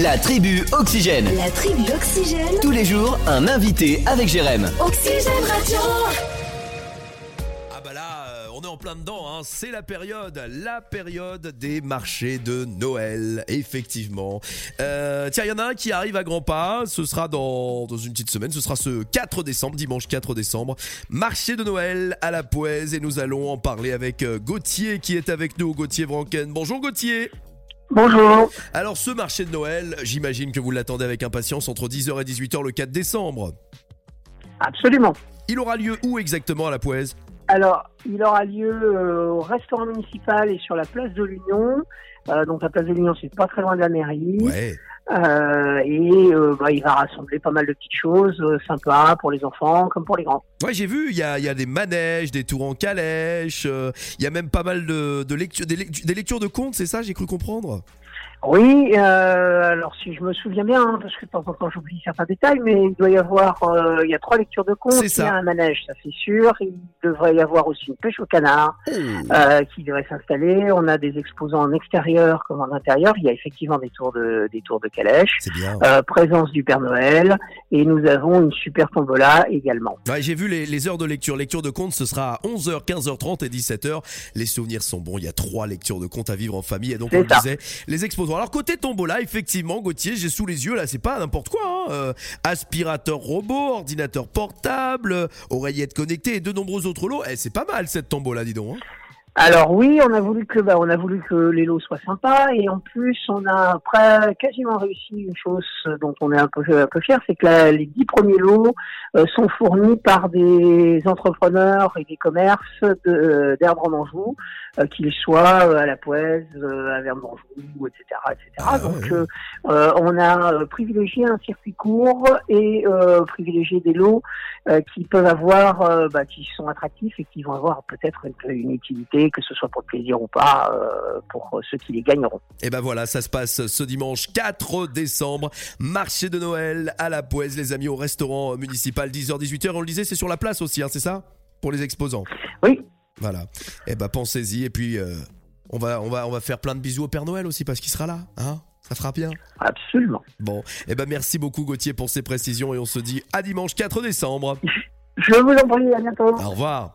La tribu Oxygène. La tribu Oxygène. Tous les jours, un invité avec Jérém. Oxygène Radio. Ah bah là, euh, on est en plein dedans, hein. c'est la période, la période des marchés de Noël, effectivement. Euh, tiens, il y en a un qui arrive à grands pas, ce sera dans, dans une petite semaine, ce sera ce 4 décembre, dimanche 4 décembre, marché de Noël à la Poèse, et nous allons en parler avec euh, Gauthier qui est avec nous, Gauthier Branken. Bonjour Gauthier Bonjour. Alors ce marché de Noël, j'imagine que vous l'attendez avec impatience entre 10h et 18h le 4 décembre. Absolument. Il aura lieu où exactement à la Poèse Alors, il aura lieu euh, au restaurant municipal et sur la place de l'Union. Euh, donc la place de l'Union, c'est pas très loin de la mairie. Ouais. Euh, et euh, bah, il va rassembler pas mal de petites choses euh, sympas pour les enfants comme pour les grands. Ouais, j'ai vu, il y a, y a des manèges, des tours en calèche, il y a même pas mal de, de lectures, des, lec- des lectures de contes, c'est ça, j'ai cru comprendre? Oui, euh, alors si je me souviens bien, hein, parce que de temps en temps j'oublie certains détails, mais il doit y avoir, euh, il y a trois lectures de C'est il y a un manège, ça c'est sûr. Il devrait y avoir aussi une pêche au canard. Oh. euh, qui devrait s'installer. On a des exposants en extérieur comme en intérieur. Il y a effectivement des tours de, des tours de calèche. C'est bien. Euh, présence du Père Noël et nous avons une super tombola également. Ouais, j'ai vu les, les heures de lecture. Lecture de contes, ce sera à 11h, 15h30 et 17h. Les souvenirs sont bons. Il y a trois lectures de contes à vivre en famille. Et donc, on le disait, les exposants. Alors, côté tombola, effectivement, Gauthier, j'ai sous les yeux, là, c'est pas n'importe quoi. hein. Euh, aspirateur robot, ordinateur portable, euh, oreillette connectée et de nombreux autres lots. Eh, c'est pas mal cette tombola, dis donc. hein. Alors oui, on a voulu que bah, on a voulu que les lots soient sympas et en plus on a après quasiment réussi une chose dont on est un peu un peu fier, c'est que la- les dix premiers lots euh, sont fournis par des entrepreneurs et des commerces de- d'Erdre en Anjou, euh, qu'ils soient euh, à la Poèze, euh, à Verdre d'Anjou, etc., etc. Ah, Donc euh, euh, on a euh, privilégié un circuit court et euh, privilégié des lots euh, qui peuvent avoir, euh, bah, qui sont attractifs et qui vont avoir peut-être une, une utilité, que ce soit pour le plaisir ou pas, euh, pour ceux qui les gagneront. Et ben voilà, ça se passe ce dimanche 4 décembre. Marché de Noël à la Poèze, les amis, au restaurant municipal, 10h-18h. On le disait, c'est sur la place aussi, hein, c'est ça? Pour les exposants. Oui, Voilà. Et ben pensez-y. Et puis, on, va, on, va, on va faire plein de bisous au Père Noël aussi parce qu'il sera là. Hein? Ça fera bien. absolument. Bon, et ben merci beaucoup Gauthier pour ces précisions et on se dit à dimanche 4 décembre. Je vous en prie, à bientôt. Au revoir.